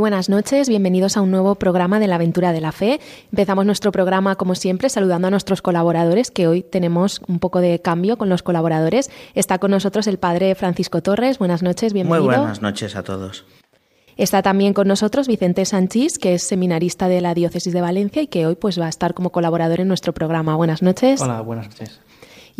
Buenas noches, bienvenidos a un nuevo programa de la aventura de la fe. Empezamos nuestro programa, como siempre, saludando a nuestros colaboradores, que hoy tenemos un poco de cambio con los colaboradores. Está con nosotros el padre Francisco Torres. Buenas noches, bienvenido. Muy buenas noches a todos. Está también con nosotros Vicente Sanchís, que es seminarista de la Diócesis de Valencia y que hoy pues, va a estar como colaborador en nuestro programa. Buenas noches. Hola, buenas noches.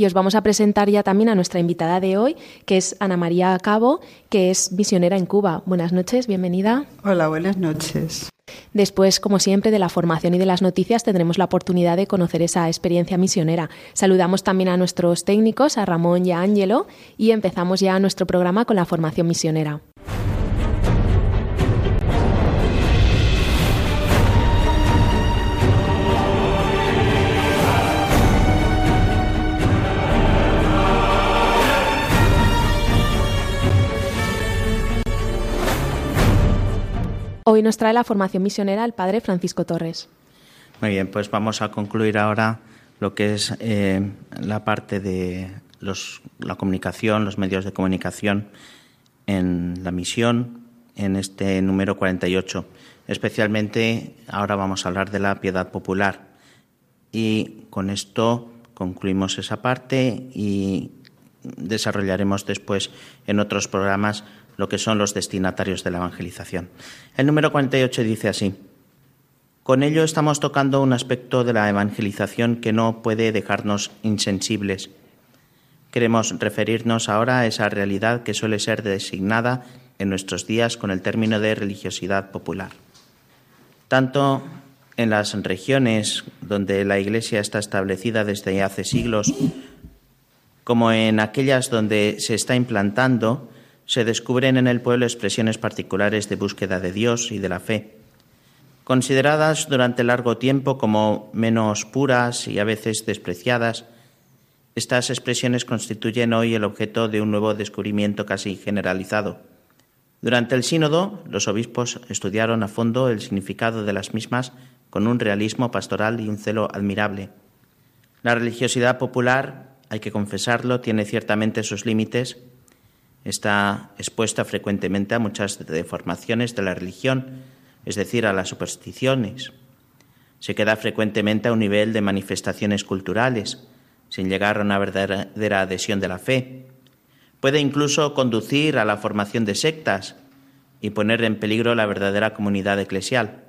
Y os vamos a presentar ya también a nuestra invitada de hoy, que es Ana María Cabo, que es misionera en Cuba. Buenas noches, bienvenida. Hola, buenas noches. Después, como siempre, de la formación y de las noticias tendremos la oportunidad de conocer esa experiencia misionera. Saludamos también a nuestros técnicos, a Ramón y a Ángelo, y empezamos ya nuestro programa con la formación misionera. Hoy nos trae la formación misionera el padre Francisco Torres. Muy bien, pues vamos a concluir ahora lo que es eh, la parte de los, la comunicación, los medios de comunicación en la misión, en este número 48. Especialmente ahora vamos a hablar de la piedad popular. Y con esto concluimos esa parte y desarrollaremos después en otros programas lo que son los destinatarios de la evangelización. El número 48 dice así, con ello estamos tocando un aspecto de la evangelización que no puede dejarnos insensibles. Queremos referirnos ahora a esa realidad que suele ser designada en nuestros días con el término de religiosidad popular. Tanto en las regiones donde la Iglesia está establecida desde hace siglos, como en aquellas donde se está implantando, se descubren en el pueblo expresiones particulares de búsqueda de Dios y de la fe, consideradas durante largo tiempo como menos puras y a veces despreciadas. Estas expresiones constituyen hoy el objeto de un nuevo descubrimiento casi generalizado. Durante el sínodo, los obispos estudiaron a fondo el significado de las mismas con un realismo pastoral y un celo admirable. La religiosidad popular, hay que confesarlo, tiene ciertamente sus límites, Está expuesta frecuentemente a muchas deformaciones de la religión, es decir, a las supersticiones. Se queda frecuentemente a un nivel de manifestaciones culturales, sin llegar a una verdadera adhesión de la fe. Puede incluso conducir a la formación de sectas y poner en peligro la verdadera comunidad eclesial.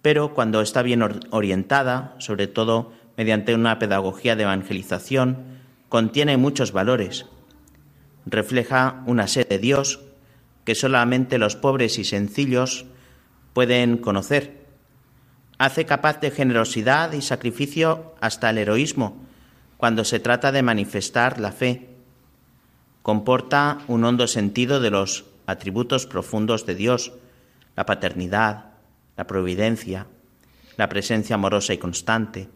Pero cuando está bien orientada, sobre todo mediante una pedagogía de evangelización, contiene muchos valores refleja una sed de Dios que solamente los pobres y sencillos pueden conocer. Hace capaz de generosidad y sacrificio hasta el heroísmo cuando se trata de manifestar la fe. Comporta un hondo sentido de los atributos profundos de Dios, la paternidad, la providencia, la presencia amorosa y constante.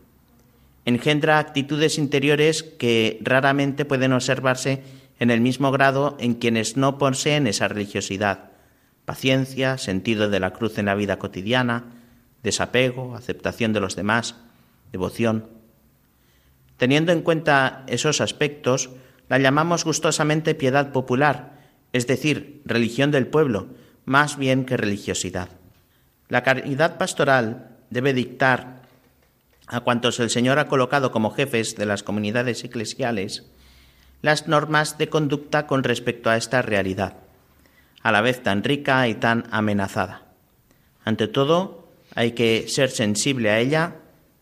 Engendra actitudes interiores que raramente pueden observarse en el mismo grado en quienes no poseen esa religiosidad, paciencia, sentido de la cruz en la vida cotidiana, desapego, aceptación de los demás, devoción. Teniendo en cuenta esos aspectos, la llamamos gustosamente piedad popular, es decir, religión del pueblo, más bien que religiosidad. La caridad pastoral debe dictar a cuantos el Señor ha colocado como jefes de las comunidades eclesiales las normas de conducta con respecto a esta realidad, a la vez tan rica y tan amenazada. Ante todo, hay que ser sensible a ella,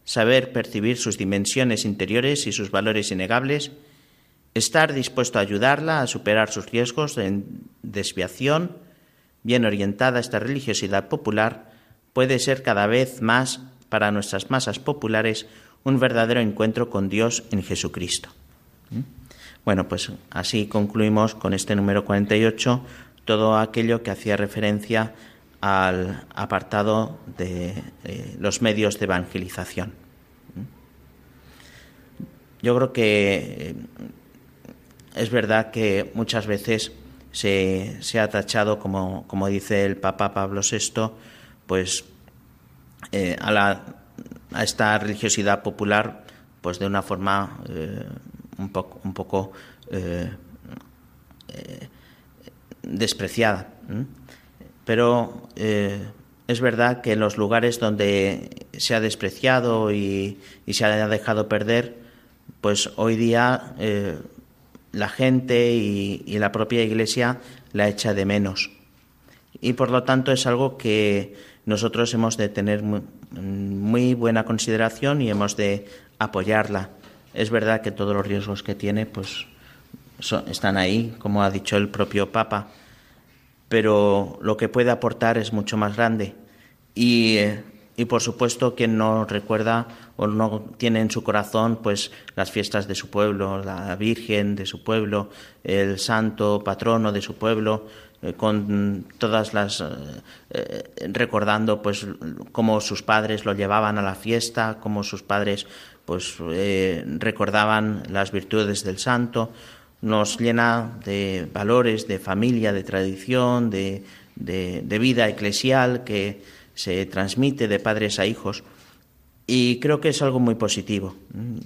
saber percibir sus dimensiones interiores y sus valores innegables, estar dispuesto a ayudarla a superar sus riesgos de desviación, bien orientada esta religiosidad popular, puede ser cada vez más para nuestras masas populares un verdadero encuentro con Dios en Jesucristo. ¿Mm? Bueno, pues así concluimos con este número 48 todo aquello que hacía referencia al apartado de eh, los medios de evangelización. Yo creo que es verdad que muchas veces se, ha tachado, como, como, dice el Papa Pablo VI, pues eh, a, la, a, esta religiosidad popular pues de una forma eh, un poco, poco eh, despreciada. Pero es verdad que en los lugares donde se ha despreciado y, y se ha dejado perder, pues hoy día la gente y, la propia Iglesia la echa de menos. Y por lo tanto es algo que nosotros hemos de tener muy, buena consideración y hemos de apoyarla. Es verdad que todos los riesgos que tiene pues están ahí, como ha dicho el propio Papa, pero lo que puede aportar es mucho más grande. Y eh, y por supuesto quien no recuerda o no tiene en su corazón pues las fiestas de su pueblo, la Virgen de su pueblo, el santo patrono de su pueblo, eh, con todas las eh, recordando pues cómo sus padres lo llevaban a la fiesta, cómo sus padres pues recordaban las virtudes del santo, nos llena de valores, de familia, de tradición, de, de vida eclesial que se transmite de padres a hijos y creo que es algo muy positivo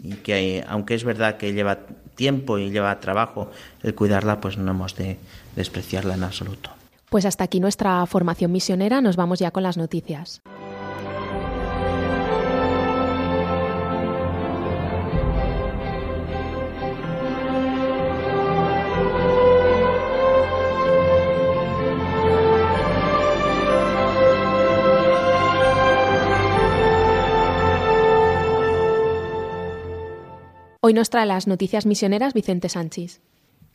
y que aunque es verdad que lleva tiempo y lleva trabajo el cuidarla, pues no hemos de despreciarla en absoluto. Pues hasta aquí nuestra formación misionera, nos vamos ya con las noticias. Hoy nos trae las noticias misioneras Vicente Sánchez.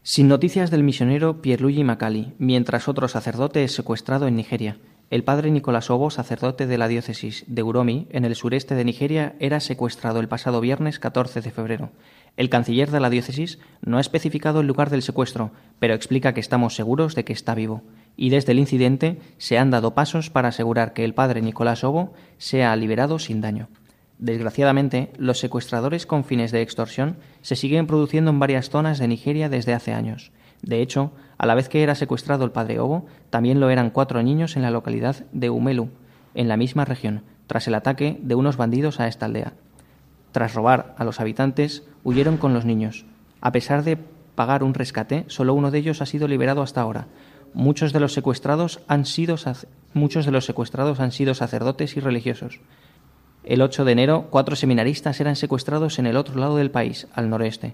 Sin noticias del misionero Pierluigi Macali, mientras otro sacerdote es secuestrado en Nigeria. El padre Nicolás Obo, sacerdote de la diócesis de Uromi, en el sureste de Nigeria, era secuestrado el pasado viernes 14 de febrero. El canciller de la diócesis no ha especificado el lugar del secuestro, pero explica que estamos seguros de que está vivo. Y desde el incidente se han dado pasos para asegurar que el padre Nicolás Obo sea liberado sin daño. Desgraciadamente, los secuestradores con fines de extorsión se siguen produciendo en varias zonas de Nigeria desde hace años. De hecho, a la vez que era secuestrado el padre Obo, también lo eran cuatro niños en la localidad de Umelu, en la misma región, tras el ataque de unos bandidos a esta aldea. Tras robar a los habitantes, huyeron con los niños. A pesar de pagar un rescate, solo uno de ellos ha sido liberado hasta ahora. Muchos de los secuestrados han sido, muchos de los secuestrados han sido sacerdotes y religiosos. El 8 de enero, cuatro seminaristas eran secuestrados en el otro lado del país, al noreste.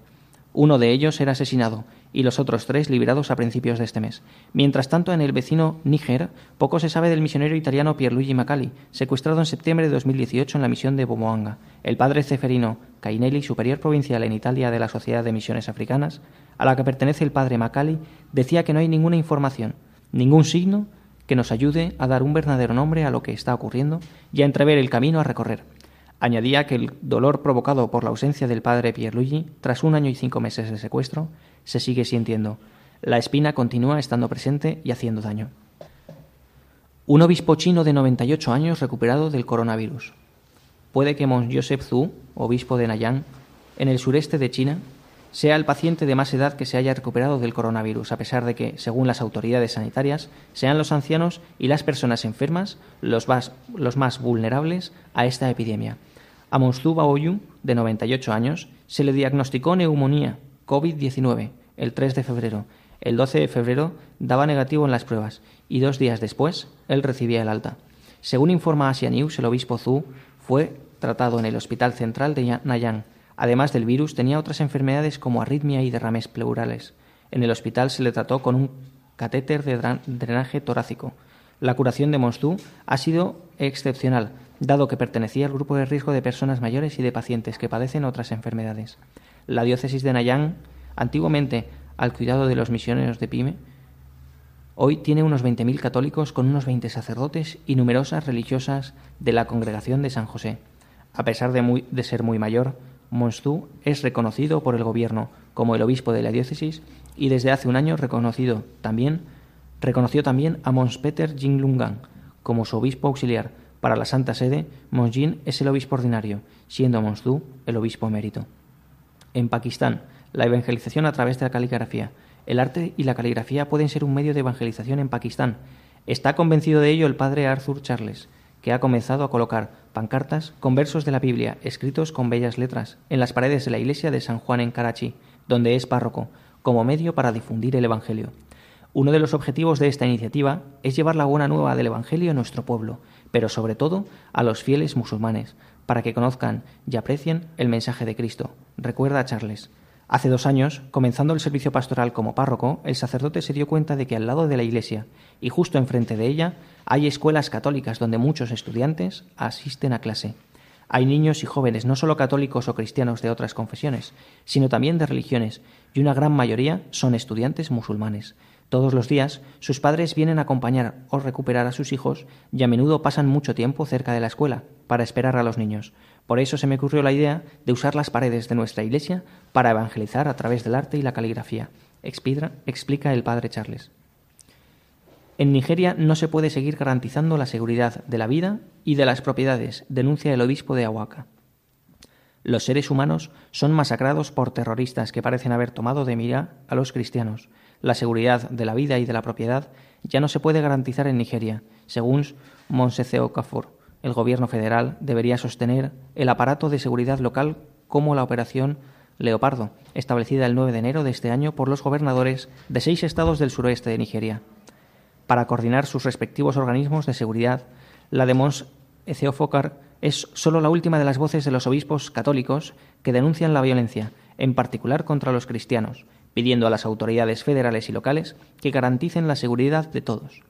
Uno de ellos era asesinado y los otros tres liberados a principios de este mes. Mientras tanto, en el vecino Níger, poco se sabe del misionero italiano Pierluigi Macali, secuestrado en septiembre de 2018 en la misión de Bomoanga. El padre Ceferino Cainelli, superior provincial en Italia de la Sociedad de Misiones Africanas, a la que pertenece el padre Macali, decía que no hay ninguna información, ningún signo que nos ayude a dar un verdadero nombre a lo que está ocurriendo y a entrever el camino a recorrer. Añadía que el dolor provocado por la ausencia del padre Pierluigi, tras un año y cinco meses de secuestro, se sigue sintiendo. La espina continúa estando presente y haciendo daño. Un obispo chino de 98 años recuperado del coronavirus. Puede que Mons Joseph Zhu, obispo de Nanyang, en el sureste de China, sea el paciente de más edad que se haya recuperado del coronavirus, a pesar de que, según las autoridades sanitarias, sean los ancianos y las personas enfermas los más, los más vulnerables a esta epidemia. A Monsu Baoyu, de 98 años, se le diagnosticó neumonía COVID-19 el 3 de febrero. El 12 de febrero daba negativo en las pruebas y dos días después él recibía el alta. Según informa Asia News, el obispo Zhu fue tratado en el Hospital Central de Nanyang Además del virus, tenía otras enfermedades como arritmia y derrames pleurales. En el hospital se le trató con un catéter de drenaje torácico. La curación de Monstú ha sido excepcional, dado que pertenecía al grupo de riesgo de personas mayores y de pacientes que padecen otras enfermedades. La diócesis de Nayang, antiguamente al cuidado de los misioneros de Pime, hoy tiene unos 20.000 católicos con unos 20 sacerdotes y numerosas religiosas de la congregación de San José. A pesar de ser muy mayor, Monstú es reconocido por el gobierno como el obispo de la diócesis y desde hace un año reconocido también, reconoció también a Mons Peter Jinglungan como su obispo auxiliar. Para la Santa Sede, Monsjin es el obispo ordinario, siendo Monstú el obispo emérito. En Pakistán, la evangelización a través de la caligrafía. El arte y la caligrafía pueden ser un medio de evangelización en Pakistán. Está convencido de ello el padre Arthur Charles, que ha comenzado a colocar pancartas con versos de la Biblia escritos con bellas letras en las paredes de la iglesia de San Juan en Karachi, donde es párroco, como medio para difundir el Evangelio. Uno de los objetivos de esta iniciativa es llevar la buena nueva del Evangelio a nuestro pueblo, pero sobre todo a los fieles musulmanes, para que conozcan y aprecien el mensaje de Cristo. Recuerda a Charles. Hace dos años, comenzando el servicio pastoral como párroco, el sacerdote se dio cuenta de que al lado de la iglesia y justo enfrente de ella hay escuelas católicas donde muchos estudiantes asisten a clase. Hay niños y jóvenes no solo católicos o cristianos de otras confesiones, sino también de religiones, y una gran mayoría son estudiantes musulmanes. Todos los días sus padres vienen a acompañar o recuperar a sus hijos y a menudo pasan mucho tiempo cerca de la escuela para esperar a los niños. Por eso se me ocurrió la idea de usar las paredes de nuestra iglesia para evangelizar a través del arte y la caligrafía, explica el padre Charles. En Nigeria no se puede seguir garantizando la seguridad de la vida y de las propiedades, denuncia el obispo de Ahuaca. Los seres humanos son masacrados por terroristas que parecen haber tomado de mira a los cristianos la seguridad de la vida y de la propiedad ya no se puede garantizar en Nigeria, según Monsece Okafor. El gobierno federal debería sostener el aparato de seguridad local como la operación Leopardo, establecida el 9 de enero de este año por los gobernadores de seis estados del suroeste de Nigeria. Para coordinar sus respectivos organismos de seguridad, la de Mons Eceofocar es solo la última de las voces de los obispos católicos que denuncian la violencia, en particular contra los cristianos, pidiendo a las autoridades federales y locales que garanticen la seguridad de todos.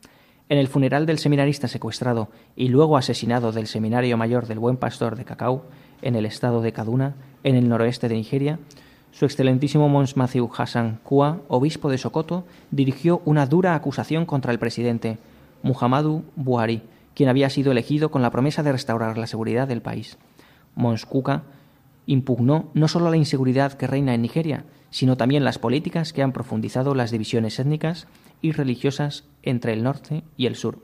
En el funeral del seminarista secuestrado y luego asesinado del Seminario Mayor del Buen Pastor de Cacao, en el estado de Kaduna, en el noroeste de Nigeria, su excelentísimo Mons Matthew Hassan Kua, obispo de Sokoto, dirigió una dura acusación contra el presidente Muhammadu Buhari, quien había sido elegido con la promesa de restaurar la seguridad del país. Mons Kuka impugnó no solo la inseguridad que reina en Nigeria, sino también las políticas que han profundizado las divisiones étnicas y religiosas entre el norte y el sur.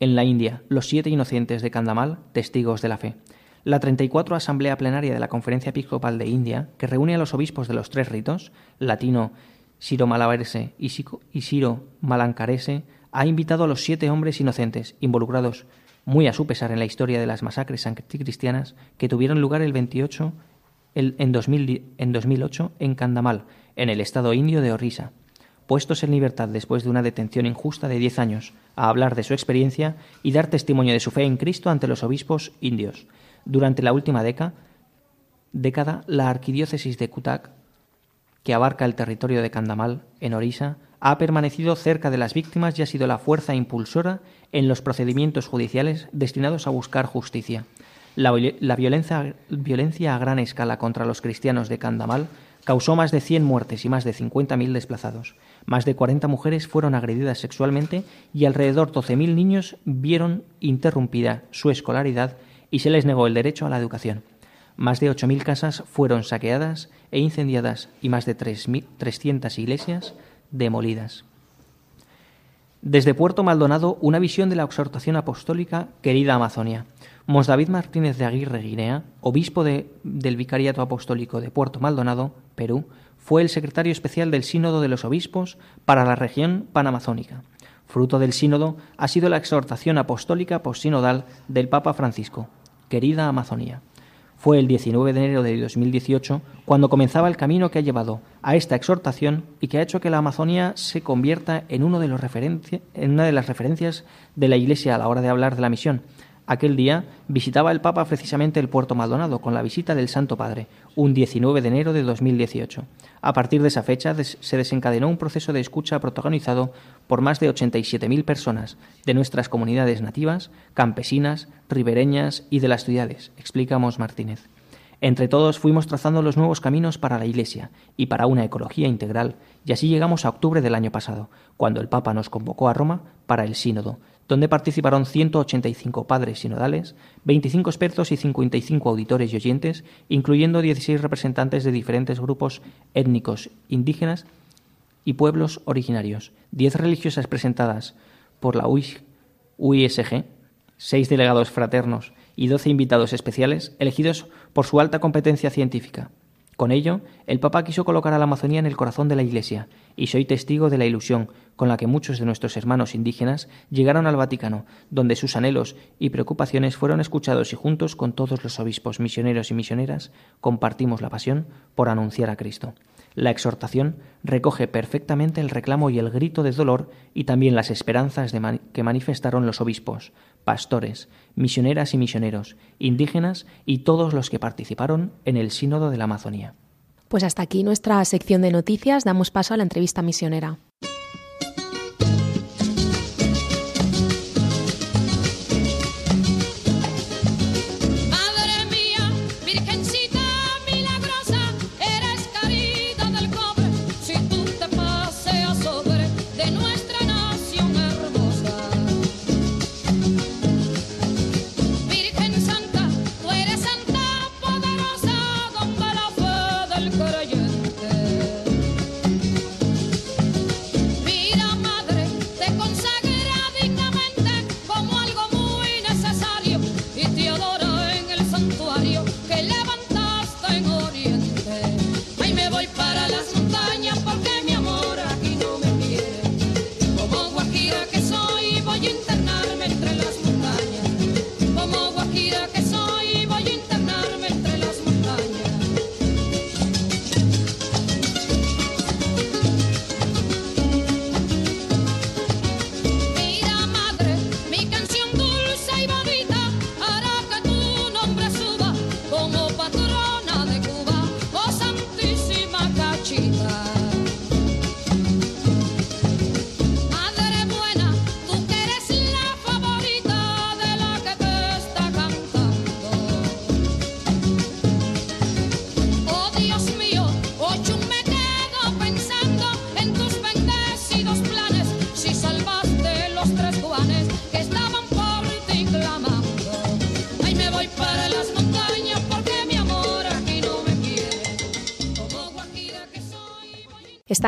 En la India, los siete inocentes de Kandamal, testigos de la fe. La 34 Asamblea Plenaria de la Conferencia Episcopal de India, que reúne a los obispos de los tres ritos, latino, Siro Malabarese y Siro Malancarese, ha invitado a los siete hombres inocentes involucrados muy a su pesar en la historia de las masacres anticristianas que tuvieron lugar el 28 en, 2008 en Kandamal, en el estado indio de Orissa. Puestos en libertad después de una detención injusta de diez años, a hablar de su experiencia y dar testimonio de su fe en Cristo ante los obispos indios. Durante la última década, la arquidiócesis de Cuttack, que abarca el territorio de Kandamal, en Orissa, ha permanecido cerca de las víctimas y ha sido la fuerza impulsora en los procedimientos judiciales destinados a buscar justicia. La, violencia, violencia, a gran escala contra los cristianos de Candamal causó más de 100 muertes y más de 50.000 desplazados. Más de 40 mujeres fueron agredidas sexualmente y alrededor de 12.000 niños vieron interrumpida su escolaridad y se les negó el derecho a la educación. Más de 8.000 casas fueron saqueadas e incendiadas y más de 300 iglesias demolidas. Desde Puerto Maldonado, una visión de la exhortación apostólica Querida Amazonia. Mons David Martínez de Aguirre Guinea, obispo del Vicariato Apostólico de Puerto Maldonado, Perú, fue el secretario especial del Sínodo de los Obispos para la región panamazónica. Fruto del sínodo ha sido la exhortación apostólica postsinodal del Papa Francisco, Querida Amazonía. Fue el 19 de enero de 2018 cuando comenzaba el camino que ha llevado a esta exhortación y que ha hecho que la Amazonía se convierta en, uno de los en una de las referencias de la Iglesia a la hora de hablar de la misión, Aquel día visitaba el Papa precisamente el puerto Maldonado con la visita del Santo Padre, un 19 de enero de 2018. A partir de esa fecha se desencadenó un proceso de escucha protagonizado por más de 87.000 personas de nuestras comunidades nativas, campesinas, ribereñas y de las ciudades, explicamos Martínez. Entre todos fuimos trazando los nuevos caminos para la Iglesia y para una ecología integral, y así llegamos a octubre del año pasado, cuando el Papa nos convocó a Roma para el Sínodo, donde participaron 185 padres sinodales, 25 expertos y 55 auditores y oyentes, incluyendo 16 representantes de diferentes grupos étnicos, indígenas y pueblos originarios, 10 religiosas presentadas por la UISG, 6 delegados fraternos y 12 invitados especiales elegidos por su alta competencia científica. Con ello, el Papa quiso colocar a la Amazonía en el corazón de la Iglesia, y soy testigo de la ilusión con la que muchos de nuestros hermanos indígenas llegaron al Vaticano, donde sus anhelos y preocupaciones fueron escuchados y juntos con todos los obispos, misioneros y misioneras compartimos la pasión por anunciar a Cristo. La exhortación recoge perfectamente el reclamo y el grito de dolor y también las esperanzas que manifestaron los obispos, pastores, misioneras y misioneros, indígenas y todos los que participaron en el Sínodo de la Amazonía. Pues hasta aquí nuestra sección de noticias. Damos paso a la entrevista misionera.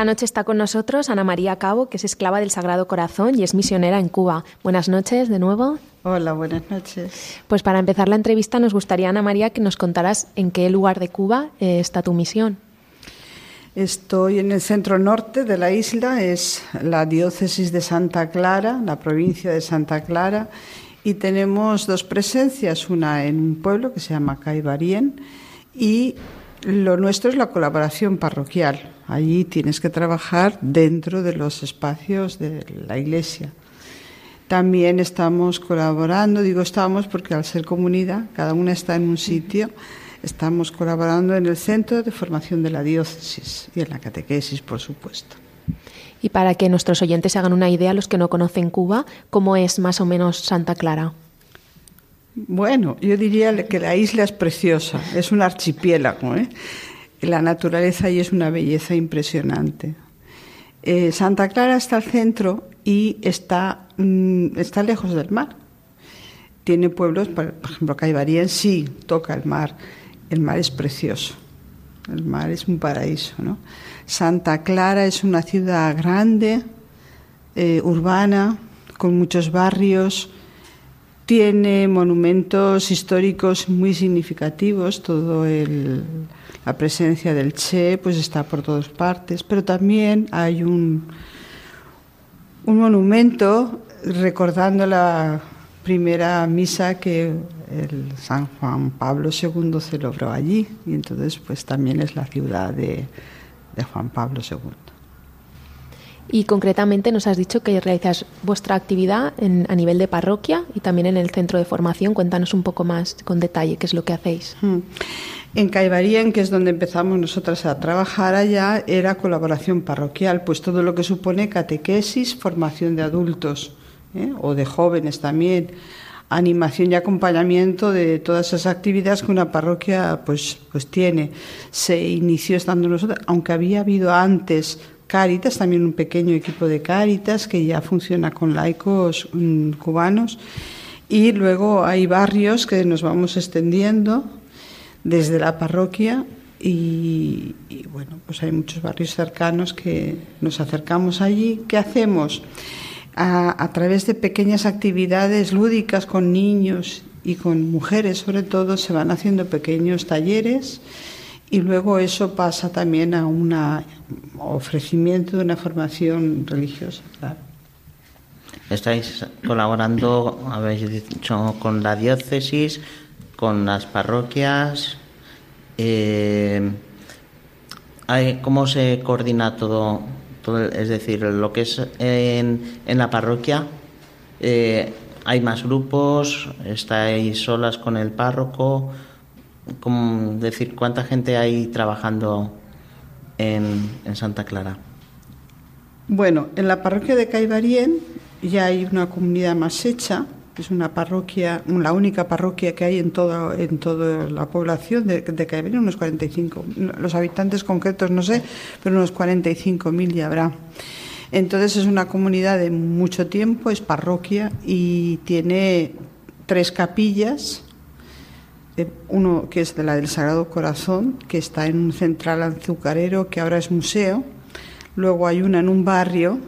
Esta noche está con nosotros Ana María Cabo, que es esclava del Sagrado Corazón y es misionera en Cuba. Buenas noches de nuevo. Hola, buenas noches. Pues para empezar la entrevista nos gustaría, Ana María, que nos contaras en qué lugar de Cuba eh, está tu misión. Estoy en el centro norte de la isla, es la diócesis de Santa Clara, la provincia de Santa Clara, y tenemos dos presencias, una en un pueblo que se llama Caibarien y lo nuestro es la colaboración parroquial. Allí tienes que trabajar dentro de los espacios de la iglesia. También estamos colaborando, digo estamos porque al ser comunidad, cada una está en un sitio, estamos colaborando en el centro de formación de la diócesis y en la catequesis, por supuesto. Y para que nuestros oyentes hagan una idea, los que no conocen Cuba, ¿cómo es más o menos Santa Clara? Bueno, yo diría que la isla es preciosa, es un archipiélago. ¿eh? La naturaleza ahí es una belleza impresionante. Eh, Santa Clara está al centro y está, mm, está lejos del mar. Tiene pueblos, por, ejemplo, Caibarien sí toca el mar. El mar es precioso. El mar es un paraíso. ¿no? Santa Clara es una ciudad grande, eh, urbana, con muchos barrios tiene monumentos históricos muy significativos, todo la presencia del Che pues está por todas partes, pero también hay un, un monumento recordando la primera misa que el San Juan Pablo II celebró allí y entonces pues también es la ciudad de, de Juan Pablo II. Y concretamente nos has dicho que realizas vuestra actividad a nivel de parroquia y también en el centro de formación. Cuéntanos un poco más con detalle qué es lo que hacéis. Hmm. En Caibarien, que es donde empezamos nosotras a trabajar allá, era colaboración parroquial, pues todo lo que supone catequesis, formación de adultos ¿eh? o de jóvenes también, animación y acompañamiento de todas esas actividades que una parroquia pues, pues tiene. Se inició estando nosotros, aunque había habido antes Cáritas, también un pequeño equipo de Cáritas que ya funciona con laicos mm, cubanos. Y luego hay barrios que nos vamos extendiendo desde la parroquia y, bueno, pues hay muchos barrios cercanos que nos acercamos allí. ¿Qué hacemos? A, a, través de pequeñas actividades lúdicas con niños y con mujeres sobre todo se van haciendo pequeños talleres y luego eso pasa también a un ofrecimiento de una formación religiosa, claro. Estáis colaborando, habéis dicho, con la diócesis, con las parroquias. Eh, ¿Cómo se coordina todo, Es decir, lo que es en, en la parroquia, eh, ¿hay más grupos? ¿Estáis solas con el párroco? ¿Cómo decir, ¿cuánta gente hay trabajando en, en Santa Clara? Bueno, en la parroquia de Caibarien ya hay una comunidad más hecha, es una parroquia, la única parroquia que hay en toda en toda la población de, de Caibarien, unos 45. Los habitantes concretos no sé, pero unos 45.000 ya habrá. Entonces es una comunidad de mucho tiempo, es parroquia y tiene tres capillas eh, uno que es de la del Sagrado Corazón, que está en un central azucarero que ahora es museo. Luego hay una en un barrio,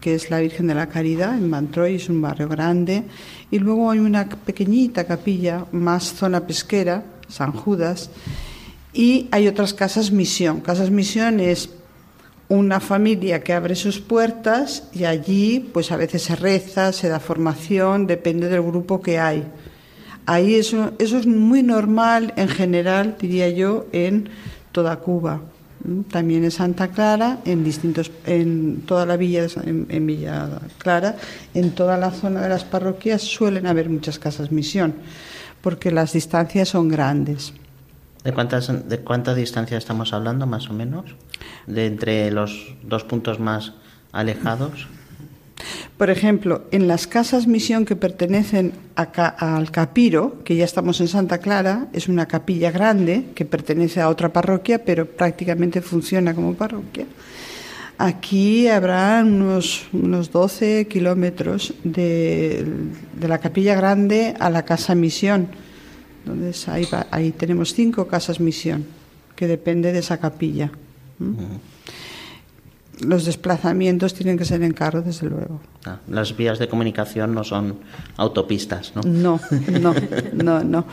que es la Virgen de la Caridad, en Mantroy, es un barrio grande. Y luego hay una pequeñita capilla, más zona pesquera, San Judas. Y hay otras casas misión. Casas misión es una familia que abre sus puertas y allí pues a veces se reza, se da formación, depende del grupo que hay. Ahí eso, eso es muy normal en general, diría yo, en toda Cuba. También en Santa Clara, en distintos, en toda la villa, en, Villa Clara, en toda la zona de las parroquias suelen haber muchas casas misión, porque las distancias son grandes. ¿De cuántas, de cuánta distancia estamos hablando, más o menos? De entre los dos puntos más alejados. Por ejemplo, en las casas misión que pertenecen al Capiro, que ya estamos en Santa Clara, es una capilla grande que pertenece a otra parroquia, pero prácticamente funciona como parroquia. Aquí habrá unos, unos 12 kilómetros de, la capilla grande a la casa misión. Entonces ahí, ahí tenemos cinco casas misión, que depende de esa capilla los desplazamientos tienen que ser en carro, desde luego. Ah, las vías de comunicación no son autopistas, ¿no? No, no, no, no.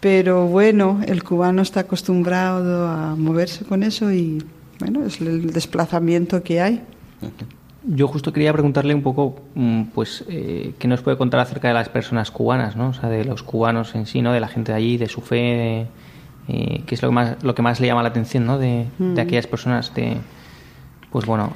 Pero bueno, el cubano está acostumbrado a moverse con eso y bueno, es el desplazamiento que hay. Yo justo quería preguntarle un poco, mm, pues, eh, ¿qué nos puede contar acerca de las personas cubanas, ¿no? O sea, de los cubanos en sí, ¿no? De la gente de allí, de su fe, eh, ¿qué es lo que más, lo que más le llama la atención, ¿no? De, de mm. aquellas personas de pues bueno,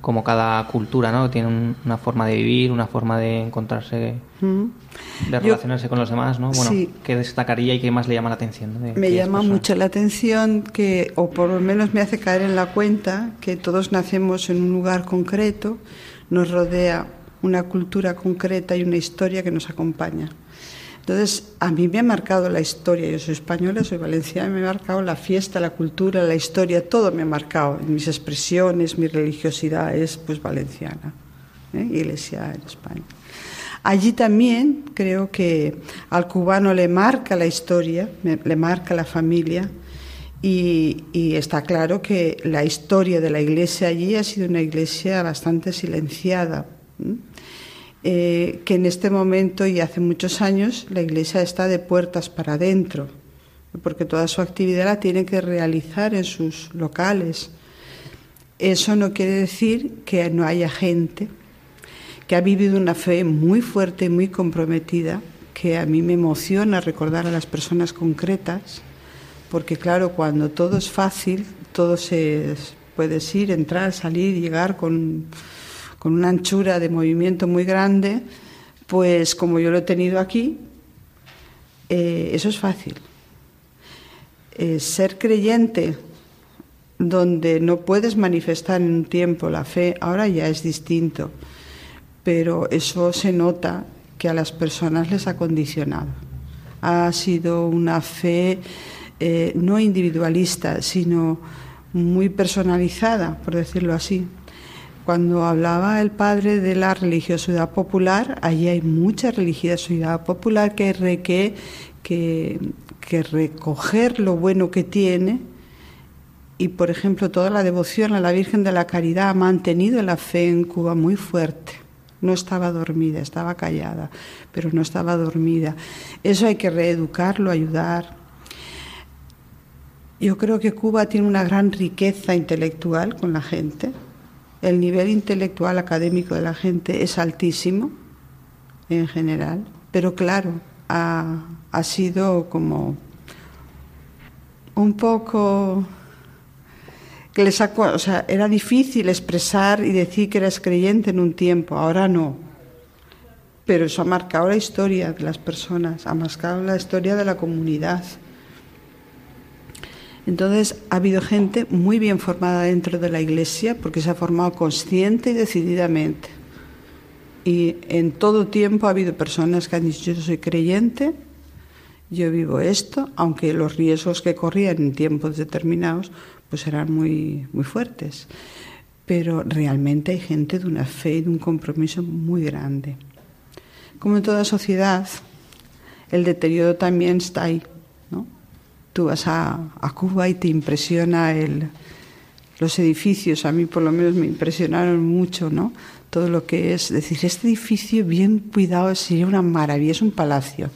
como cada cultura, ¿no? Tiene una forma de vivir, una forma de encontrarse, de relacionarse con los demás, ¿no? Bueno, ¿qué destacaría y qué más le llama la atención? me llama mucho la atención que, o por lo menos me hace caer en la cuenta, que todos nacemos en un lugar concreto, nos rodea una cultura concreta y una historia que nos acompaña. Entonces, a mí me ha marcado la historia, yo soy española, soy valenciana, me ha marcado la fiesta, la cultura, la historia, todo me ha marcado, mis expresiones, mi religiosidad es pues valenciana, ¿eh? iglesia en España. Allí también creo que al cubano le marca la historia, le marca la familia y, está claro que la historia de la iglesia allí ha sido una iglesia bastante silenciada. Eh, que en este momento y hace muchos años la Iglesia está de puertas para adentro, porque toda su actividad la tiene que realizar en sus locales. Eso no quiere decir que no haya gente que ha vivido una fe muy fuerte muy comprometida, que a mí me emociona recordar a las personas concretas, porque claro, cuando todo es fácil, todo se puede ir, entrar, salir, llegar con con una anchura de movimiento muy grande, pues como yo lo he tenido aquí, eh, eso es fácil. Eh, ser creyente donde no puedes manifestar en un tiempo la fe, ahora ya es distinto, pero eso se nota que a las personas les ha condicionado. Ha sido una fe eh, no individualista, sino muy personalizada, por decirlo así. Cuando hablaba el padre de la religiosidad popular, allí hay mucha religiosidad popular que recoger lo bueno que tiene y, por ejemplo, toda la devoción a la Virgen de la Caridad ha mantenido la fe en Cuba muy fuerte. No estaba dormida, estaba callada, pero no estaba dormida. Eso hay que reeducarlo, ayudar. Yo creo que Cuba tiene una gran riqueza intelectual con la gente. El nivel intelectual académico de la gente es altísimo en general, pero claro, ha, ha sido como un poco que les o sea, era difícil expresar y decir que eras creyente en un tiempo, ahora no. Pero eso ha marcado la historia de las personas, ha marcado la historia de la comunidad. Entonces ha habido gente muy bien formada dentro de la iglesia porque se ha formado consciente y decididamente. Y en todo tiempo ha habido personas que han dicho yo soy creyente, yo vivo esto, aunque los riesgos que corrían en tiempos determinados pues eran muy, muy fuertes. Pero realmente hay gente de una fe y de un compromiso muy grande. Como en toda sociedad, el deterioro también está ahí. Tú vas a, a Cuba y te impresiona el, los edificios, a mí por lo menos me impresionaron mucho, ¿no? Todo lo que es, decir, este edificio bien cuidado sería una maravilla, es un palacio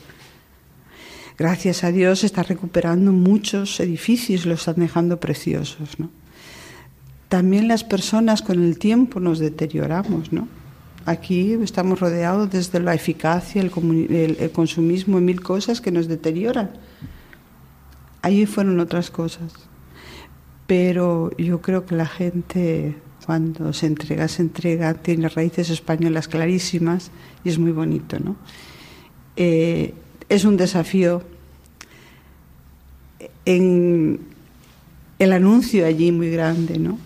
gracias a Dios, está recuperando muchos edificios, los están dejando preciosos. ¿no? También las personas con el tiempo nos deterioramos. ¿no? Aquí estamos rodeados desde la eficacia, el, el, consumismo y mil cosas que nos deterioran. Allí fueron otras cosas. Pero yo creo que la gente cuando se entrega, se entrega, tiene raíces españolas clarísimas y es muy bonito, ¿no? Eh, es un desafío. En el anuncio allí muy grande, ¿no?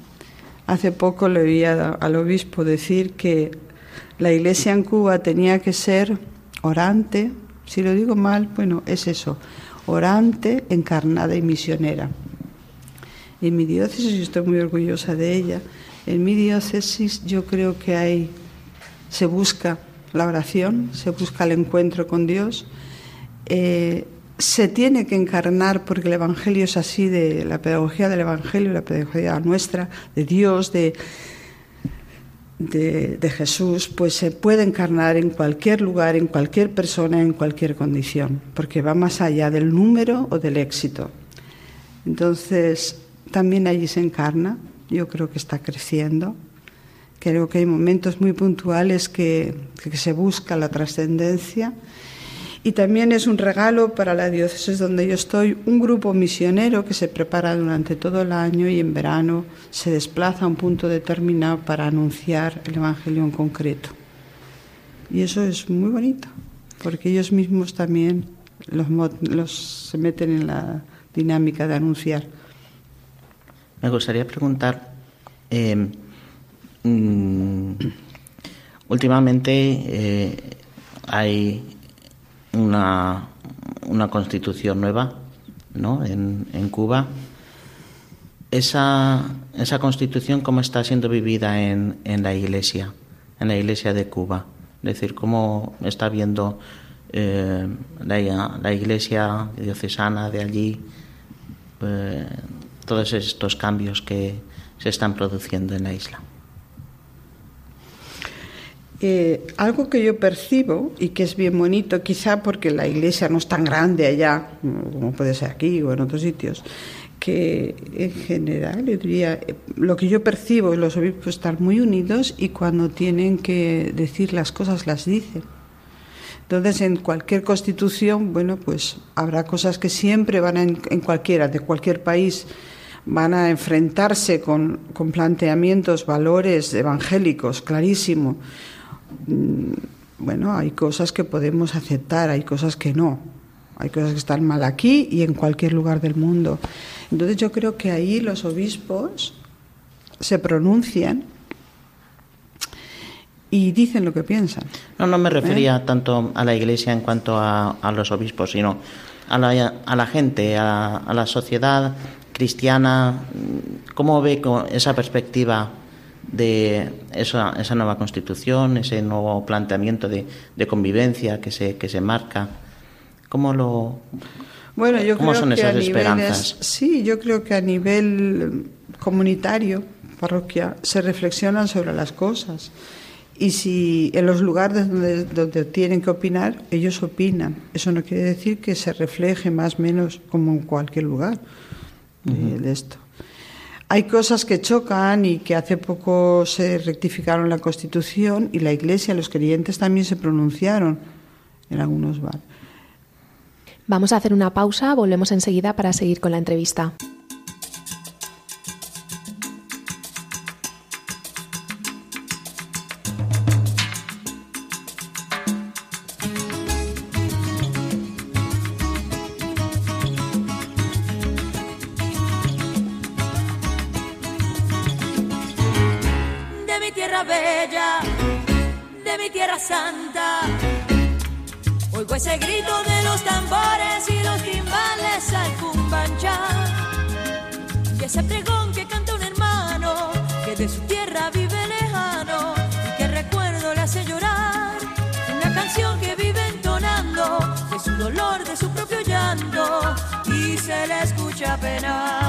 Hace poco le oía al obispo decir que la iglesia en Cuba tenía que ser orante, si lo digo mal, bueno, es eso, orante, encarnada y misionera. En mi diócesis, estoy muy orgullosa de ella, en mi diócesis yo creo que hay, se busca la oración, se busca el encuentro con Dios, eh, se tiene que encarnar, porque el Evangelio es así, de la pedagogía del Evangelio, la pedagogía nuestra, de Dios, de, de, Jesús, pues se puede encarnar en cualquier lugar, en cualquier persona, en cualquier condición, porque va más allá del número o del éxito. Entonces, también allí se encarna, yo creo que está creciendo. Creo que hay momentos muy puntuales que, que se busca la trascendencia y también es un regalo para la diócesis donde yo estoy, un grupo misionero que se prepara durante todo el año y en verano se desplaza a un punto determinado para anunciar el Evangelio en concreto. Y eso es muy bonito, porque ellos mismos también los, se meten en la dinámica de anunciar. Me gustaría preguntar, eh, mm, últimamente eh, hay una, una constitución nueva ¿no? en, en Cuba. Esa, esa constitución, ¿cómo está siendo vivida en, en la iglesia, en la iglesia de Cuba? Es decir, ¿cómo está viendo eh, la, la, iglesia diocesana de allí eh, todos estos cambios que se están produciendo en la isla? Algo que yo percibo y que es bien bonito, quizá porque la iglesia no es tan grande allá como puede ser aquí o en otros sitios, que en general yo diría, lo que yo percibo es los obispos estar muy unidos y cuando tienen que decir las cosas las dicen. Entonces, en cualquier constitución, bueno, pues habrá cosas que siempre van en, en cualquiera, de cualquier país, van a enfrentarse con, con planteamientos, valores evangélicos, clarísimo bueno, hay cosas que podemos aceptar, hay cosas que no. Hay cosas que están mal aquí y en cualquier lugar del mundo. Entonces yo creo que ahí los obispos se pronuncian y dicen lo que piensan. No, no me refería ¿Eh? tanto a la Iglesia en cuanto a, los obispos, sino a la, a la gente, a, a, la sociedad cristiana. ¿Cómo ve esa perspectiva de esa, esa nueva constitución, ese nuevo planteamiento de, de, convivencia que se, que se marca? ¿Cómo lo.? Bueno, yo ¿Cómo creo son que esas a esperanzas? sí, yo creo que a nivel comunitario, parroquia, se reflexionan sobre las cosas. Y si en los lugares donde, donde tienen que opinar, ellos opinan. Eso no quiere decir que se refleje más o menos como en cualquier lugar. de, esto. Hay cosas que chocan y que hace poco se rectificaron la Constitución y la Iglesia, los creyentes también se pronunciaron en algunos bar. Vamos a hacer una pausa, volvemos enseguida para seguir con la entrevista. Escucha penar.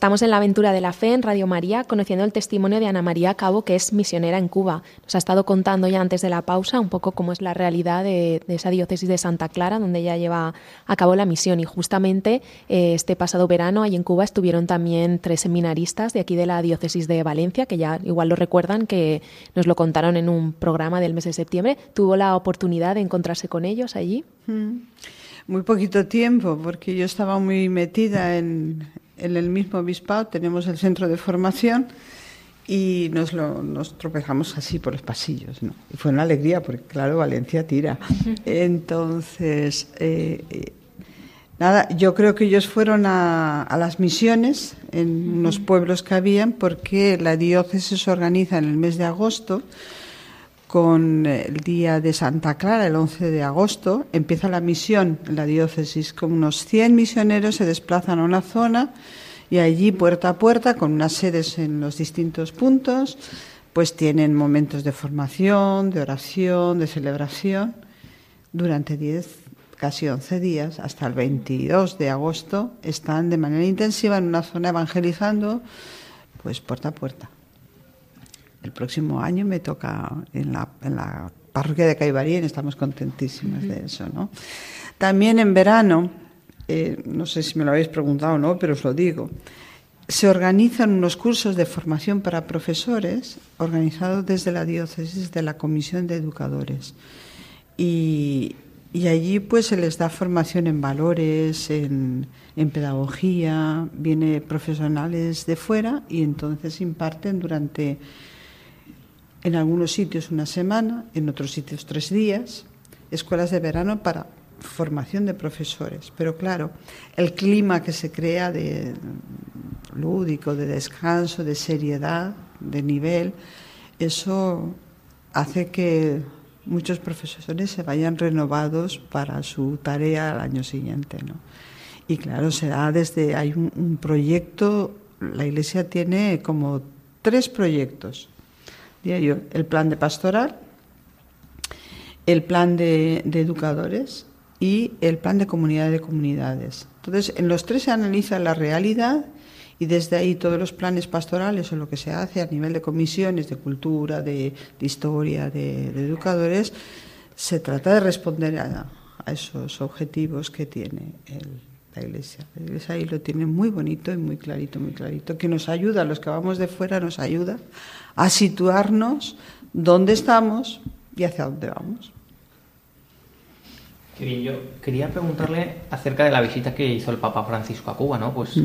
Estamos en la aventura de la fe en Radio María, conociendo el testimonio de Ana María Cabo, que es misionera en Cuba. Nos ha estado contando ya antes de la pausa un poco cómo es la realidad de, esa diócesis de Santa Clara, donde ella lleva a cabo la misión. Y justamente eh, este pasado verano, ahí en Cuba, estuvieron también tres seminaristas de aquí de la diócesis de Valencia, que ya igual lo recuerdan, que nos lo contaron en un programa del mes de septiembre. ¿Tuvo la oportunidad de encontrarse con ellos allí? Mm. Muy poquito tiempo, porque yo estaba muy metida en, en el mismo obispado tenemos el centro de formación y nos, lo, nos tropezamos así por los pasillos. ¿no? Y fue una alegría porque, claro, Valencia tira. Entonces, eh, eh, nada, yo creo que ellos fueron a, a, las misiones en unos pueblos que habían porque la diócesis se organiza en el mes de agosto con el día de Santa Clara, el 11 de agosto, empieza la misión en la diócesis con unos 100 misioneros, se desplazan a una zona y allí puerta a puerta, con unas sedes en los distintos puntos, pues tienen momentos de formación, de oración, de celebración, durante 10, casi 11 días, hasta el 22 de agosto, están de manera intensiva en una zona evangelizando, pues puerta a puerta. El próximo año me toca en la, en la parroquia de Caibarien, estamos contentísimas de eso, ¿no? También en verano, eh, no sé si me lo habéis preguntado o no, pero os lo digo, se organizan unos cursos de formación para profesores organizados desde la diócesis de la Comisión de Educadores. Y, y allí pues se les da formación en valores, en, en pedagogía, viene profesionales de fuera y entonces imparten durante en algunos sitios una semana, en otros sitios tres días, escuelas de verano para formación de profesores. Pero claro, el clima que se crea de lúdico, de descanso, de seriedad, de nivel, eso hace que muchos profesores se vayan renovados para su tarea al año siguiente. ¿no? Y claro, se da desde, hay un, un proyecto, la Iglesia tiene como tres proyectos el plan de pastoral, el plan de, educadores y el plan de comunidad de comunidades. Entonces, en los tres se analiza la realidad y desde ahí todos los planes pastorales o lo que se hace a nivel de comisiones de cultura, de, historia, de, educadores, se trata de responder a, esos objetivos que tiene la Iglesia. La Iglesia ahí lo tiene muy bonito y muy clarito, muy clarito, que nos ayuda, los que vamos de fuera nos ayuda a situarnos dónde estamos y hacia dónde vamos. Qué bien, yo quería preguntarle acerca de la visita que hizo el Papa Francisco a Cuba, ¿no? Pues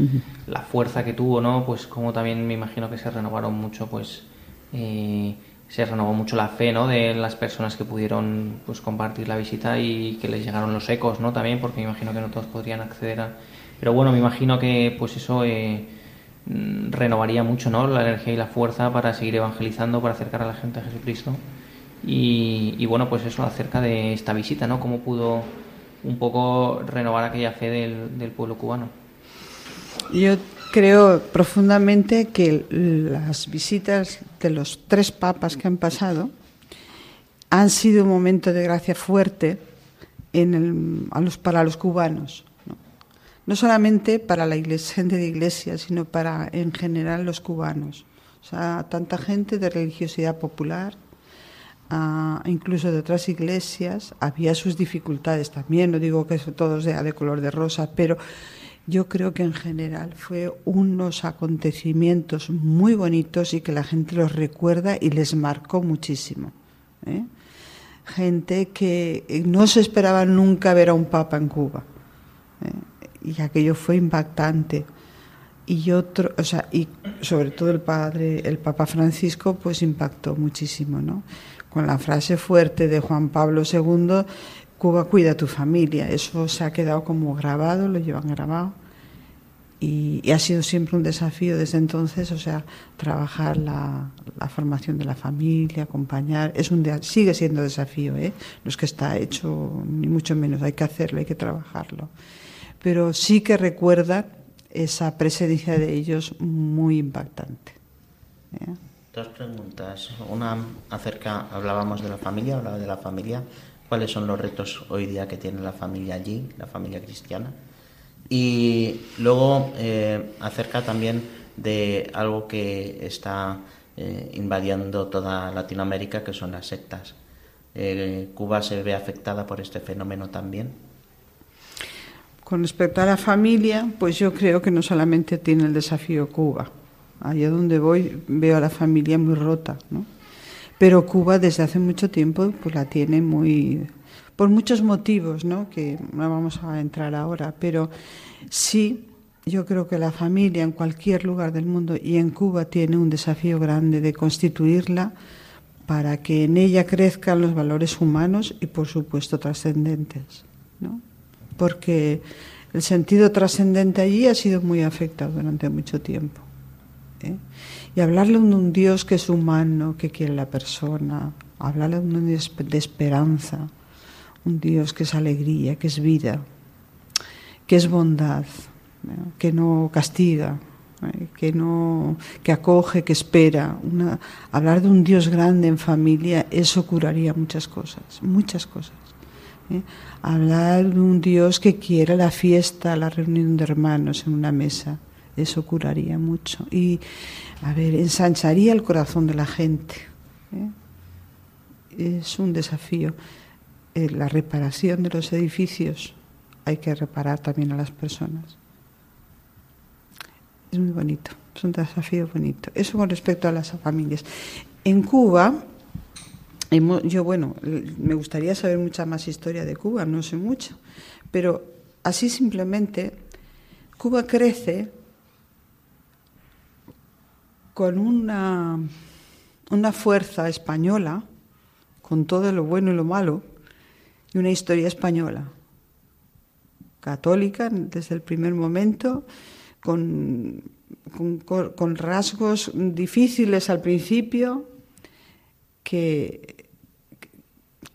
la fuerza que tuvo, ¿no? Pues como también me imagino que se renovaron mucho, pues eh, se renovó mucho la fe, ¿no? De las personas que pudieron, pues compartir la visita y que les llegaron los ecos, ¿no? También, porque me imagino que no todos podrían acceder a... Pero bueno, me imagino que, pues eso... Eh, renovaría mucho ¿no? la energía y la fuerza para seguir evangelizando, para acercar a la gente a Jesucristo. Y, bueno, pues eso acerca de esta visita, ¿no? Cómo pudo un poco renovar aquella fe del, pueblo cubano. Yo creo profundamente que las visitas de los tres papas que han pasado han sido un momento de gracia fuerte en los, para los cubanos. ¿No? solamente para la iglesia, gente de iglesia, sino para en general los cubanos. O sea, tanta gente de religiosidad popular, ah, incluso de otras iglesias, había sus dificultades también. No digo que todo sea de color de rosa, pero yo creo que en general fue unos acontecimientos muy bonitos y que la gente los recuerda y les marcó muchísimo. ¿eh? Gente que no se esperaba nunca ver a un papa en Cuba. ¿eh? Y aquello fue impactante. Y otro, o sea, y sobre todo el padre, el Papa Francisco, pues impactó muchísimo, ¿no? Con la frase fuerte de Juan Pablo II, Cuba cuida a tu familia. Eso se ha quedado como grabado, lo llevan grabado. Y, ha sido siempre un desafío desde entonces, o sea, trabajar la, formación de la familia, acompañar, es un sigue siendo desafío, ¿eh? no que está hecho, ni mucho menos, hay que hacerlo, hay que trabajarlo. Pero sí que recuerda esa presencia de ellos muy impactante. ¿eh? Dos preguntas. Una acerca, hablábamos de la familia, hablaba de la familia. ¿Cuáles son los retos hoy día que tiene la familia allí, la familia cristiana? Y luego eh, acerca también de algo que está eh, invadiendo toda Latinoamérica, que son las sectas. ¿Cuba se ve afectada por este fenómeno también? Con respecto a la familia, pues yo creo que no solamente tiene el desafío Cuba. Allá donde voy veo a la familia muy rota, ¿no? Pero Cuba desde hace mucho tiempo pues la tiene muy por muchos motivos, ¿no? que no vamos a entrar ahora, pero sí, yo creo que la familia en cualquier lugar del mundo y en Cuba tiene un desafío grande de constituirla para que en ella crezcan los valores humanos y, por supuesto, trascendentes. ¿no? Porque el sentido trascendente allí ha sido muy afectado durante mucho tiempo. ¿eh? Y hablarle de un Dios que es humano, que quiere la persona, hablarle de un Dios de esperanza, un Dios que es alegría, que es vida, que es bondad, que no castiga, que no que acoge, que espera. hablar de un Dios grande en familia, eso curaría muchas cosas, muchas cosas. ¿eh? Hablar de un Dios que quiera la fiesta, la reunión de hermanos en una mesa, eso curaría mucho. Y, a ver, ensancharía el corazón de la gente. ¿eh? Es un desafío. Eh, la reparación de los edificios, hay que reparar también a las personas. Es muy bonito, es un desafío bonito. Eso con respecto a las familias. En Cuba, yo, bueno, me gustaría saber mucha más historia de Cuba, no sé mucho, pero así simplemente, Cuba crece con una, una fuerza española, con todo lo bueno y lo malo, y una historia española, católica desde el primer momento, con, con, rasgos difíciles al principio, que,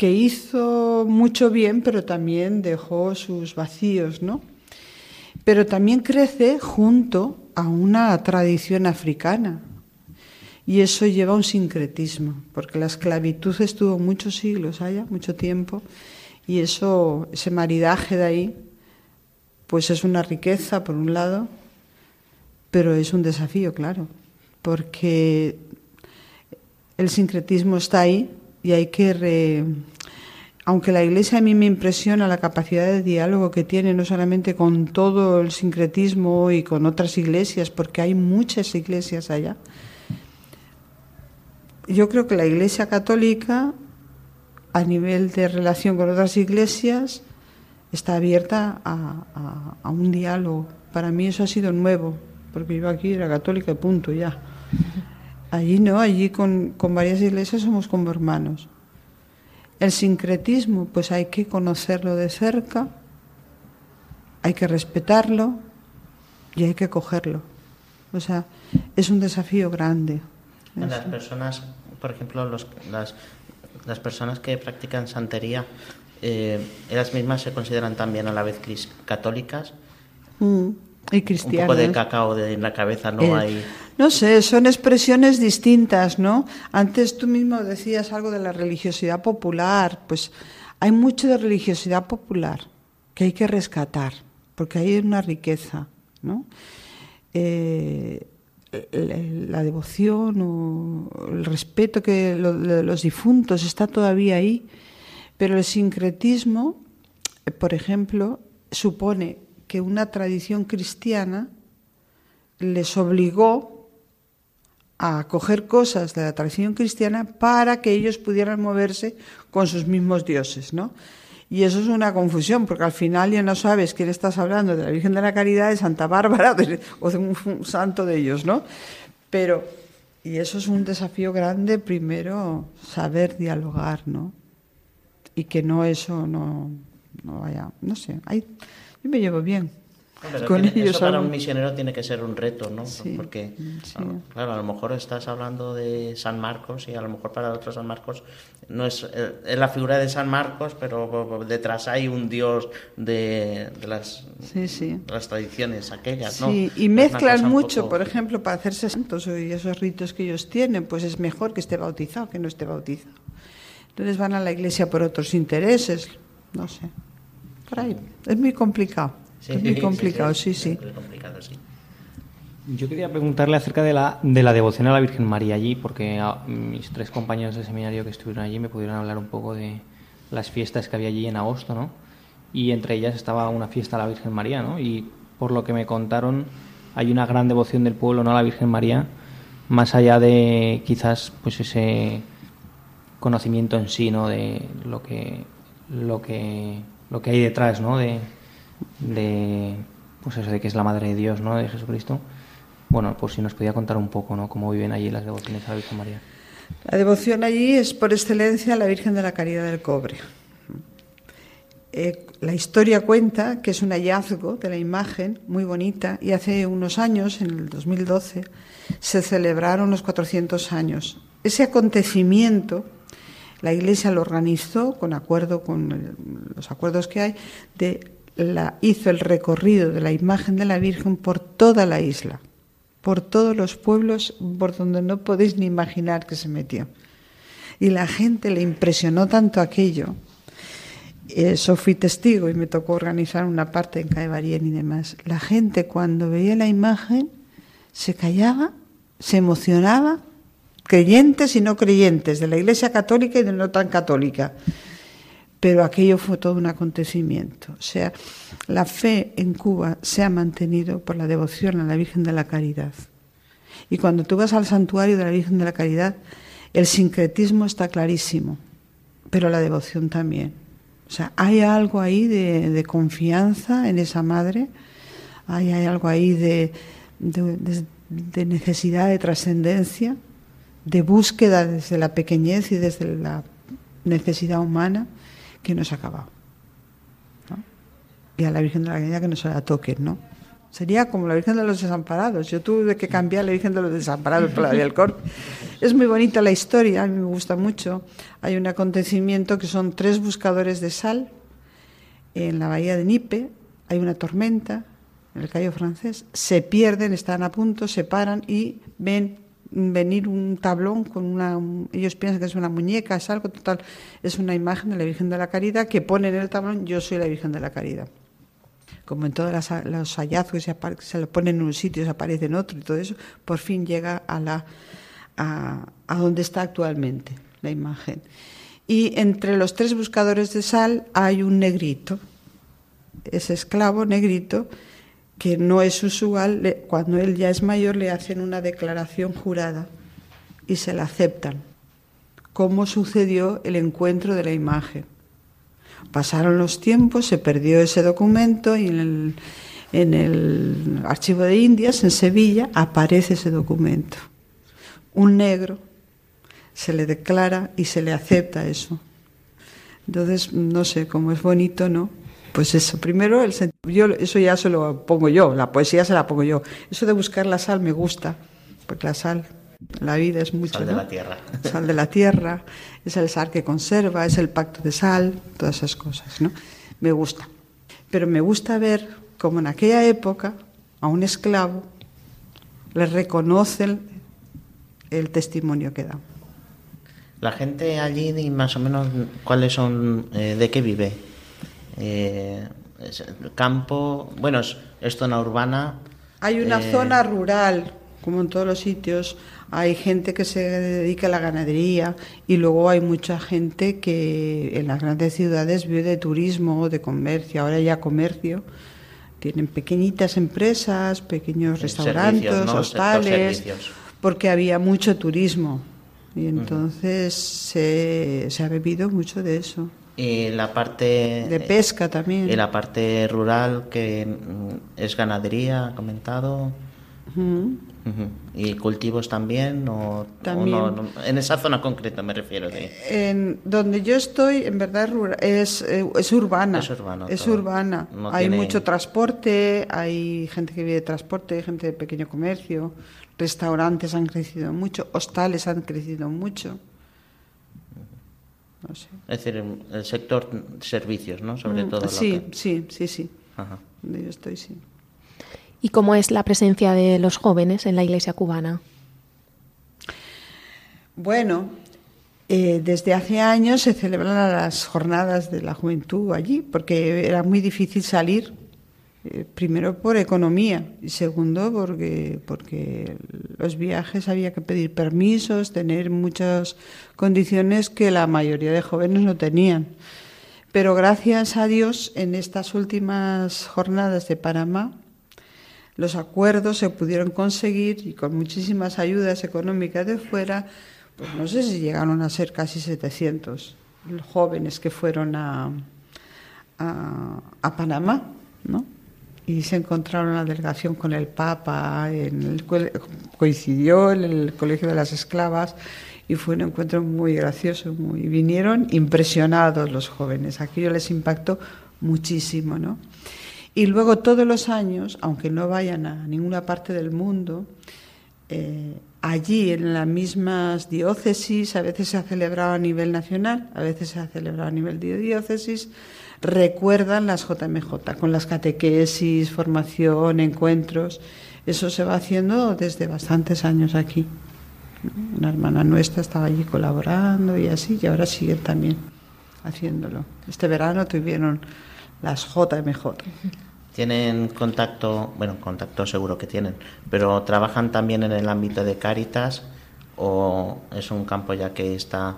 hizo mucho bien, pero también dejó sus vacíos, ¿no? Pero también crece junto a una tradición africana. Y eso lleva a un sincretismo, porque la esclavitud estuvo muchos siglos allá, mucho tiempo, y eso, ese maridaje de ahí, pues es una riqueza por un lado, pero es un desafío, claro, porque el sincretismo está ahí y hay que... Aunque la Iglesia a mí me impresiona la capacidad de diálogo que tiene, no solamente con todo el sincretismo y con otras iglesias, porque hay muchas iglesias allá. Yo creo que la Iglesia católica a nivel de relación con otras iglesias está abierta a, un diálogo. Para mí eso ha sido nuevo, porque yo aquí era católica y punto, ya. Allí no, allí con, con varias iglesias somos como hermanos. El sincretismo, pues hay que conocerlo de cerca, hay que respetarlo y hay que cogerlo. O sea, es un desafío grande. Las personas, por ejemplo, los, las las personas que practican santería, eh, ¿ellas mismas se consideran también a la vez católicas? Mm, y cristianas. Un poco de cacao de, en la cabeza no Eh, hay... No sé, son expresiones distintas, ¿no? Antes tú mismo decías algo de la religiosidad popular, pues hay mucho de religiosidad popular que hay que rescatar, porque hay una riqueza, ¿no? Eh, la, devoción o el respeto que los difuntos está todavía ahí, pero el sincretismo, por ejemplo, supone que una tradición cristiana les obligó a coger cosas de la tradición cristiana para que ellos pudieran moverse con sus mismos dioses, ¿no? Y eso es una confusión, porque al final ya no sabes quién estás hablando, de la Virgen de la Caridad, de Santa Bárbara o de un, un santo de ellos, ¿no? Pero, y eso es un desafío grande, primero, saber dialogar, ¿no? Y que no eso no, no vaya, no sé, hay, yo me llevo bien Pero con tiene- ellos. eso para un misionero tiene que ser un reto, ¿no? Sí, Porque, sí. claro, a lo mejor estás hablando de San Marcos y a lo mejor para otros San Marcos no es, eh, es la figura de San Marcos, pero detrás hay un dios de, de las, Sí, sí. de las tradiciones aquellas, ¿no? Y mezclan mucho, poco- por ejemplo, para hacerse santos y esos ritos que ellos tienen, pues es mejor que esté bautizado que no esté bautizado. Entonces van a la iglesia por otros intereses, no sé. Por ahí. Es muy complicado. Sí, es muy sí, complicado, sí, sí. muy complicado, sí. Yo quería preguntarle acerca de la, de la devoción a la Virgen María allí, porque a- mis tres compañeros de seminario que estuvieron allí me pudieron hablar un poco de las fiestas que había allí en agosto, ¿no? Y entre ellas estaba una fiesta a la Virgen María, ¿no? Y por lo que me contaron, hay una gran devoción del pueblo, ¿no? A la Virgen María, más allá de quizás, pues ese conocimiento en sí, ¿no? De lo que, lo que, lo que hay detrás, ¿no? De, de, pues eso de que es la Madre de Dios, ¿no? De Jesucristo. Bueno, pues si nos podía contar un poco, ¿no? Cómo viven allí las devociones a la Virgen María. La devoción allí es por excelencia la Virgen de la Caridad del Cobre. Eh, la historia cuenta que es un hallazgo de la imagen muy bonita y hace unos años, en el 2012, se celebraron los 400 años. Ese acontecimiento la Iglesia lo organizó con acuerdo con los acuerdos que hay de la hizo el recorrido de la imagen de la Virgen por toda la isla, por todos los pueblos por donde no podéis ni imaginar que se metió. Y la gente le impresionó tanto aquello. Eso fui testigo y me tocó organizar una parte en Caebarien y demás. La gente cuando veía la imagen se callaba, se emocionaba, creyentes y no creyentes, de la Iglesia católica y de no tan católica. Pero aquello fue todo un acontecimiento. O sea, la fe en Cuba se ha mantenido por la devoción a la Virgen de la Caridad. Y cuando tú vas al santuario de la Virgen de la Caridad, el sincretismo está clarísimo, pero la devoción también. O sea, hay algo ahí de, confianza en esa madre, hay, hay algo ahí de- de necesidad de trascendencia, de búsqueda desde la pequeñez y desde la necesidad humana que no se ha acabado. Y a la Virgen de la Caridad que no se la toquen, ¿no? Sería como la Virgen de los Desamparados. Yo tuve que cambiar la Virgen de los Desamparados por la del Corte. Es muy bonita la historia, a mí me gusta mucho. Hay un acontecimiento que son tres buscadores de sal en la bahía de Nipe. Hay una tormenta en el Cayo francés. Se pierden, están a punto, se paran y ven venir un tablón con una ellos piensan que es una muñeca es algo total es una imagen de la Virgen de la Caridad que pone en el tablón yo soy la Virgen de la Caridad como en todos los hallazgos se, lo ponen en un sitio, se aparece en otro y todo eso, por fin llega a la a, a donde está actualmente la imagen. Y entre los tres buscadores de sal hay un negrito, ese esclavo negrito, que no es usual, cuando él ya es mayor le hacen una declaración jurada y se la aceptan. ¿Cómo sucedió el encuentro de la imagen? Pasaron los tiempos, se perdió ese documento y en el, en el archivo de Indias, en Sevilla, aparece ese documento. Un negro se le declara y se le acepta eso. Entonces, no sé, cómo es bonito, ¿no? Pues eso, primero, el, yo, eso ya se lo pongo yo, la poesía se la pongo yo. Eso de buscar la sal me gusta, porque la sal La vida es mucho. Sal de ¿no? la tierra. Sal de la tierra, es el sal que conserva, es el pacto de sal, todas esas cosas, ¿no? Me gusta. Pero me gusta ver cómo en aquella época a un esclavo le reconocen el testimonio que da. La gente allí, más o menos, ¿cuáles son, eh, de qué vive? Eh, es el campo, bueno, es, es zona urbana. Hay una eh, zona rural, como en todos los sitios, hay gente que se dedica a la ganadería y luego hay mucha gente que en las grandes ciudades vive de turismo, de comercio, ahora ya comercio. Tienen pequeñitas empresas, pequeños restaurantes, servicios, ¿no? hostales, porque había mucho turismo y entonces se, se ha bebido mucho de eso. Y la parte... De pesca también. Y la parte rural, que mm, es ganadería, ha comentado. ¿Y cultivos también? O, También. no- en esa zona concreta me refiero. De, En donde yo estoy, en verdad, es rura- es, eh, es urbana. Es urbano Es urbana. No hay tiene- mucho transporte, hay gente que vive de transporte, hay gente de pequeño comercio, restaurantes han crecido mucho, hostales han crecido mucho. No sé. es decir, el sector servicios, ¿no? Sobre todo. Mm, sí, que- sí, sí, sí. Ajá. Yo estoy, sí. ¿Y cómo es la presencia de los jóvenes en la iglesia cubana? Bueno, eh, desde hace años se celebran las jornadas de la juventud allí, porque era muy difícil salir, eh, primero por economía y segundo porque, porque los viajes había que pedir permisos, tener muchas condiciones que la mayoría de jóvenes no tenían. Pero gracias a Dios, en estas últimas jornadas de Panamá, los acuerdos se pudieron conseguir y con muchísimas ayudas económicas de fuera, pues no sé si llegaron a ser casi 700 jóvenes que fueron a, a, a Panamá, ¿no? Y se encontraron la delegación con el Papa, en el, coincidió en el Colegio de las Esclavas y fue un encuentro muy gracioso, muy vinieron impresionados los jóvenes, aquello les impactó muchísimo, ¿no? Y luego todos los años, aunque no vayan a ninguna parte del mundo, eh, allí en las mismas diócesis, a veces se ha celebrado a nivel nacional, a veces se ha celebrado a nivel de diócesis, recuerdan las JMJ con las catequesis, formación, encuentros. Eso se va haciendo desde bastantes años aquí. Una hermana nuestra estaba allí colaborando y así, y ahora siguen también haciéndolo. Este verano tuvieron las JMJ. ¿Tienen contacto? Bueno, contacto seguro que tienen, pero ¿trabajan también en el ámbito de Cáritas o es un campo ya que está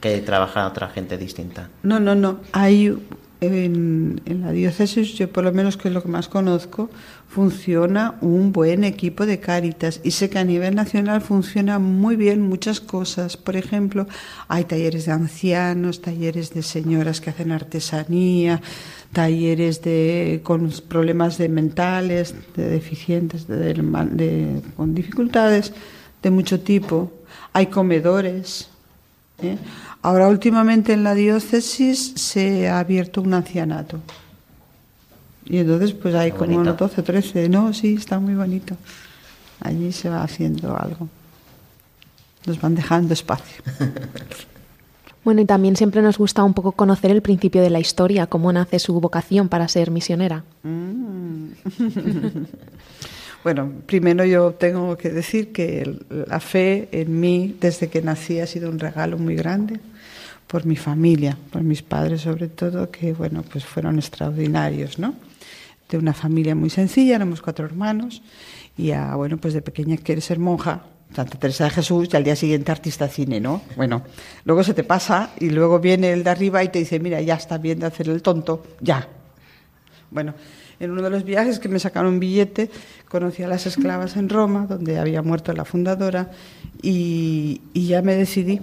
que trabaja otra gente distinta? No, no, no. Hay en, la diócesis, yo por lo menos que es lo que más conozco, funciona un buen equipo de Cáritas y sé que a nivel nacional funciona muy bien muchas cosas. Por ejemplo, hay talleres de ancianos, talleres de señoras que hacen artesanía, talleres de con problemas de mentales, de deficientes, de- de- de- con dificultades de mucho tipo. Hay comedores. ¿Eh? Ahora, últimamente en la diócesis se ha abierto un ancianato. Y entonces, pues hay como unos 12, 13. No, sí, está muy bonito. Allí se va haciendo algo. Nos van dejando espacio. Bueno, y también siempre nos gusta un poco conocer el principio de la historia, cómo nace su vocación para ser misionera. Bueno, primero yo tengo que decir que la fe en mí desde que nací ha sido un regalo muy grande por mi familia, por mis padres sobre todo, que bueno, pues fueron extraordinarios, ¿no? De una familia muy sencilla, éramos cuatro hermanos y a, bueno, pues de pequeña quieres ser monja, Santa Teresa de Jesús y al día siguiente artista cine, ¿no? Bueno, luego se te pasa y luego viene el de arriba y te dice, mira, ya está bien de hacer el tonto, ya, bueno, en uno de los viajes que me sacaron un billete, conocí a las esclavas en Roma, donde había muerto la fundadora, y, y ya me decidí.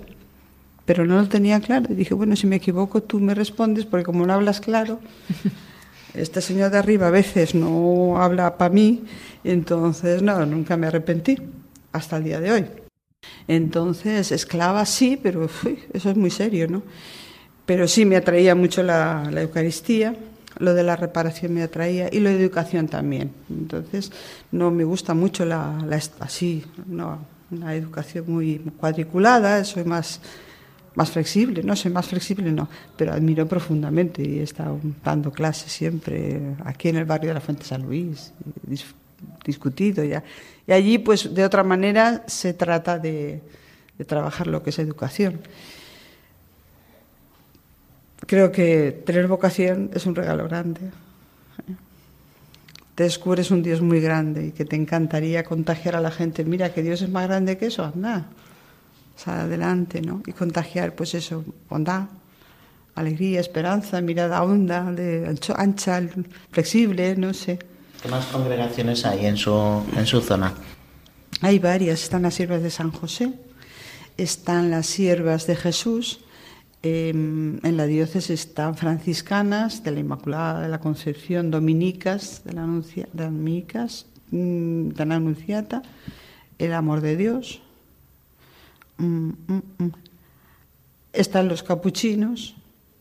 Pero no lo tenía claro. Y dije, bueno, si me equivoco, tú me respondes, porque como no hablas claro, este señor de arriba a veces no habla para mí, entonces no, nunca me arrepentí, hasta el día de hoy. Entonces, esclava sí, pero uy, eso es muy serio, ¿no? Pero sí me atraía mucho la, la Eucaristía, lo de la reparación me atraía y lo de educación también. Entonces, no me gusta mucho la, así, no, educación muy cuadriculada, soy más, más flexible, no soy más flexible, no, pero admiro profundamente y he estado dando clases siempre aquí en el barrio de la Fuente San Luis, discutido ya. Y allí, pues de otra manera, se trata de, de trabajar lo que es educación. Creo que tener vocación es un regalo grande te descubres un Dios muy grande y que te encantaría contagiar a la gente. Mira, que Dios es más grande que eso, anda. O adelante, ¿no? Y contagiar, pues eso, bondad, alegría, esperanza, mirada honda, de ancha, flexible, no sé. ¿Qué más congregaciones hay en su, en su zona? Hay varias. Están las siervas de San José, están las siervas de Jesús, en la diócesis están franciscanas de la Inmaculada de la Concepción, dominicas de la, dominicas, mm, Anunciata, el amor de Dios. Mm, mm, están los capuchinos,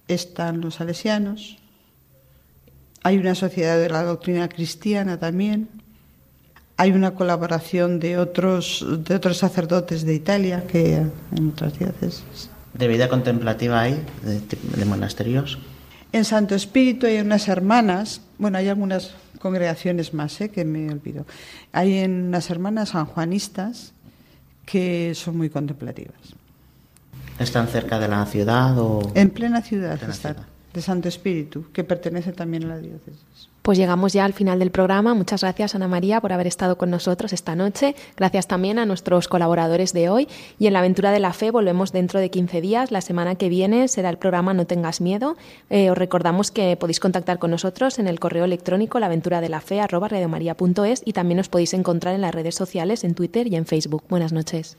están los salesianos. Hay una sociedad de la doctrina cristiana también. Hay una colaboración de otros sacerdotes de Italia que en otras diócesis de vida contemplativa hay de, monasterios? En Santo Espíritu hay unas hermanas, bueno, hay algunas congregaciones más, ¿eh? que me olvido. Hay unas hermanas sanjuanistas que son muy contemplativas. ¿Están cerca de la ciudad o...? En plena ciudad, están, de Santo Espíritu, que pertenece también a la diócesis. Pues llegamos ya al final del programa. Muchas gracias, Ana María, por haber estado con nosotros esta noche. Gracias también a nuestros colaboradores de hoy. Y en la aventura de la fe volvemos dentro de 15 días. La semana que viene será el programa No tengas miedo. Eh, os recordamos que podéis contactar con nosotros en el correo electrónico laventuradelafe.es y también os podéis encontrar en las redes sociales, en Twitter y en Facebook. Buenas noches.